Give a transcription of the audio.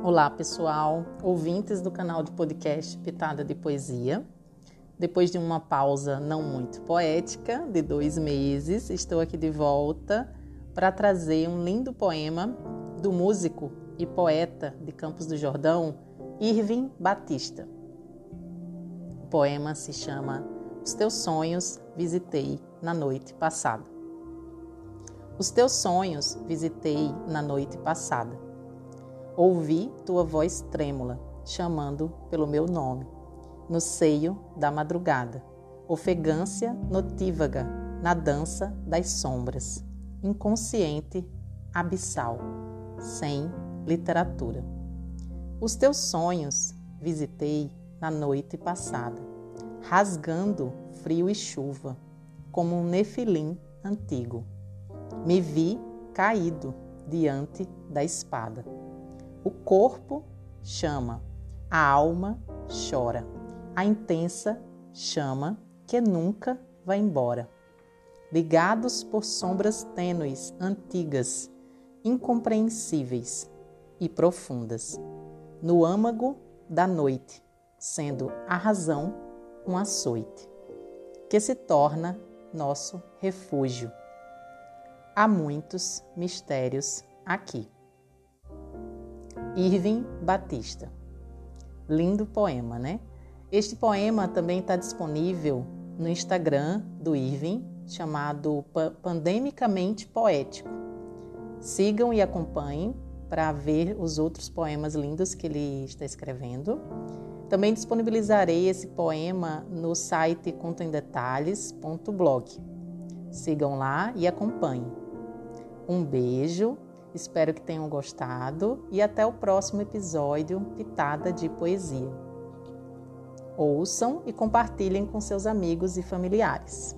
Olá, pessoal, ouvintes do canal de podcast Pitada de Poesia. Depois de uma pausa não muito poética, de dois meses, estou aqui de volta para trazer um lindo poema do músico e poeta de Campos do Jordão, Irving Batista. O poema se chama Os Teus Sonhos Visitei na Noite Passada. Os teus sonhos visitei na noite passada Ouvi tua voz trêmula, chamando pelo meu nome, no seio da madrugada, ofegância notívaga na dança das sombras, inconsciente, abissal, sem literatura. Os teus sonhos visitei na noite passada, rasgando frio e chuva, como um nefilim antigo. Me vi caído diante da espada. O corpo chama, a alma chora, a intensa chama que nunca vai embora. Ligados por sombras tênues, antigas, incompreensíveis e profundas, no âmago da noite, sendo a razão um açoite, que se torna nosso refúgio. Há muitos mistérios aqui. Irving Batista. Lindo poema, né? Este poema também está disponível no Instagram do Irving, chamado Pandemicamente Poético. Sigam e acompanhem para ver os outros poemas lindos que ele está escrevendo. Também disponibilizarei esse poema no site contemdetalhes.blog. Sigam lá e acompanhem. Um beijo Espero que tenham gostado e até o próximo episódio Pitada de Poesia. Ouçam e compartilhem com seus amigos e familiares.